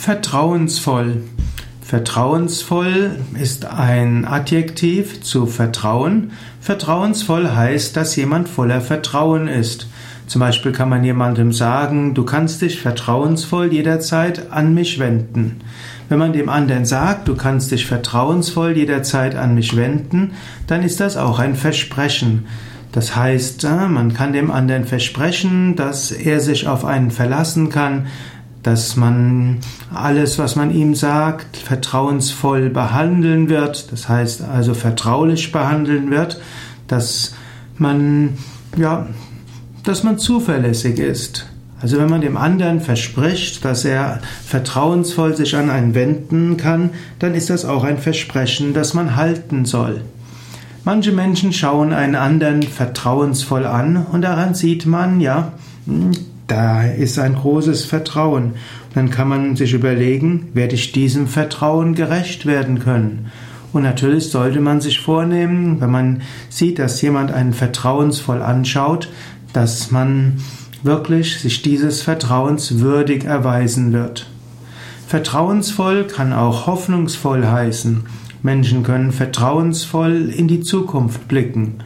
Vertrauensvoll. Vertrauensvoll ist ein Adjektiv zu Vertrauen. Vertrauensvoll heißt, dass jemand voller Vertrauen ist. Zum Beispiel kann man jemandem sagen, du kannst dich vertrauensvoll jederzeit an mich wenden. Wenn man dem anderen sagt, du kannst dich vertrauensvoll jederzeit an mich wenden, dann ist das auch ein Versprechen. Das heißt, äh, man kann dem anderen versprechen, dass er sich auf einen verlassen kann, dass man alles, was man ihm sagt, vertrauensvoll behandeln wird, das heißt also vertraulich behandeln wird, dass man, ja, dass man zuverlässig ist. Also wenn man dem anderen verspricht, dass er vertrauensvoll sich an einen wenden kann, dann ist das auch ein Versprechen, das man halten soll. Manche Menschen schauen einen anderen vertrauensvoll an und daran sieht man, ja, hm, da ist ein großes Vertrauen. Dann kann man sich überlegen, werde ich diesem Vertrauen gerecht werden können? Und natürlich sollte man sich vornehmen, wenn man sieht, dass jemand einen vertrauensvoll anschaut, dass man wirklich sich dieses Vertrauens würdig erweisen wird. Vertrauensvoll kann auch hoffnungsvoll heißen. Menschen können vertrauensvoll in die Zukunft blicken.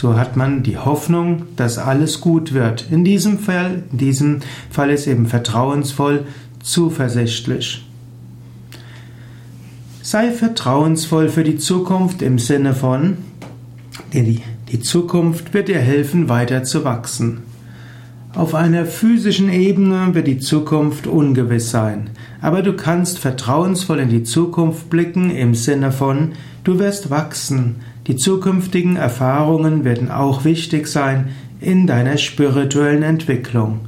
So hat man die Hoffnung, dass alles gut wird. In diesem Fall, in diesem Fall ist eben vertrauensvoll, zuversichtlich. Sei vertrauensvoll für die Zukunft im Sinne von, die, die Zukunft wird dir helfen, weiter zu wachsen. Auf einer physischen Ebene wird die Zukunft ungewiss sein, aber du kannst vertrauensvoll in die Zukunft blicken im Sinne von, du wirst wachsen, die zukünftigen Erfahrungen werden auch wichtig sein in deiner spirituellen Entwicklung.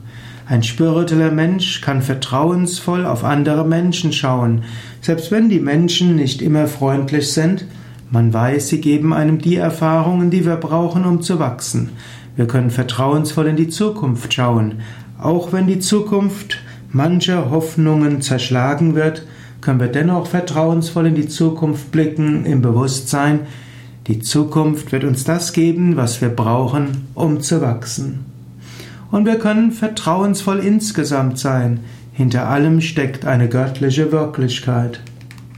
Ein spiritueller Mensch kann vertrauensvoll auf andere Menschen schauen, selbst wenn die Menschen nicht immer freundlich sind. Man weiß, sie geben einem die Erfahrungen, die wir brauchen, um zu wachsen. Wir können vertrauensvoll in die Zukunft schauen. Auch wenn die Zukunft mancher Hoffnungen zerschlagen wird, können wir dennoch vertrauensvoll in die Zukunft blicken, im Bewusstsein, die Zukunft wird uns das geben, was wir brauchen, um zu wachsen. Und wir können vertrauensvoll insgesamt sein. Hinter allem steckt eine göttliche Wirklichkeit.